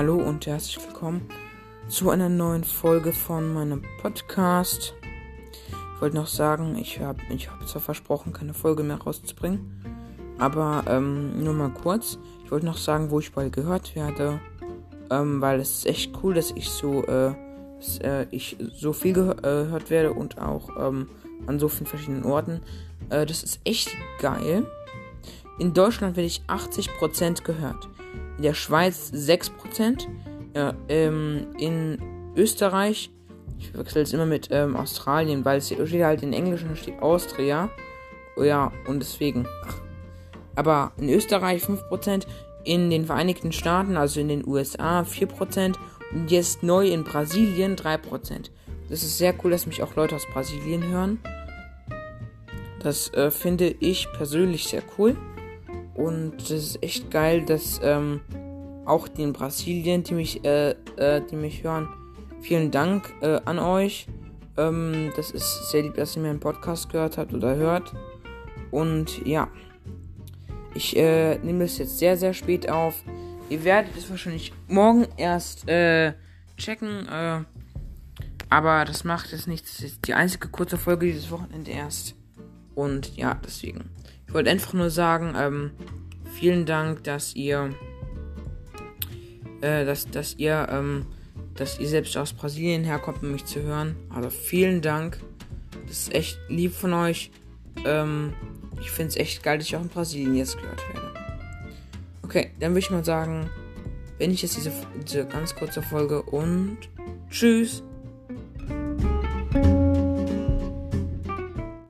Hallo und herzlich willkommen zu einer neuen Folge von meinem Podcast. Ich wollte noch sagen, ich habe ich hab zwar versprochen, keine Folge mehr rauszubringen, aber ähm, nur mal kurz. Ich wollte noch sagen, wo ich bald gehört werde, ähm, weil es ist echt cool, dass ich so, äh, dass, äh, ich so viel äh, gehört werde und auch ähm, an so vielen verschiedenen Orten. Äh, das ist echt geil. In Deutschland werde ich 80% gehört in der Schweiz 6%, ja, ähm, in Österreich, ich wechsle jetzt immer mit ähm, Australien, weil es hier steht halt in Englisch und steht Austria. Oh ja, und deswegen. Aber in Österreich 5%, in den Vereinigten Staaten, also in den USA 4% und jetzt neu in Brasilien 3%. Das ist sehr cool, dass mich auch Leute aus Brasilien hören. Das äh, finde ich persönlich sehr cool. Und das ist echt geil, dass ähm, auch die in Brasilien, die mich, äh, äh, die mich hören, vielen Dank äh, an euch. Ähm, das ist sehr lieb, dass ihr mir einen Podcast gehört habt oder hört. Und ja, ich äh, nehme es jetzt sehr, sehr spät auf. Ihr werdet es wahrscheinlich morgen erst äh, checken. Äh, aber das macht es nichts. Das ist die einzige kurze Folge dieses Wochenende erst. Und ja, deswegen. Ich wollte einfach nur sagen, ähm, vielen Dank, dass ihr, äh, dass, dass ihr, ähm, dass ihr selbst aus Brasilien herkommt, um mich zu hören. Also vielen Dank. Das ist echt lieb von euch. Ähm, ich finde es echt geil, dass ich auch in Brasilien jetzt gehört werde. Okay, dann würde ich mal sagen, wenn ich jetzt diese, diese ganz kurze Folge und tschüss.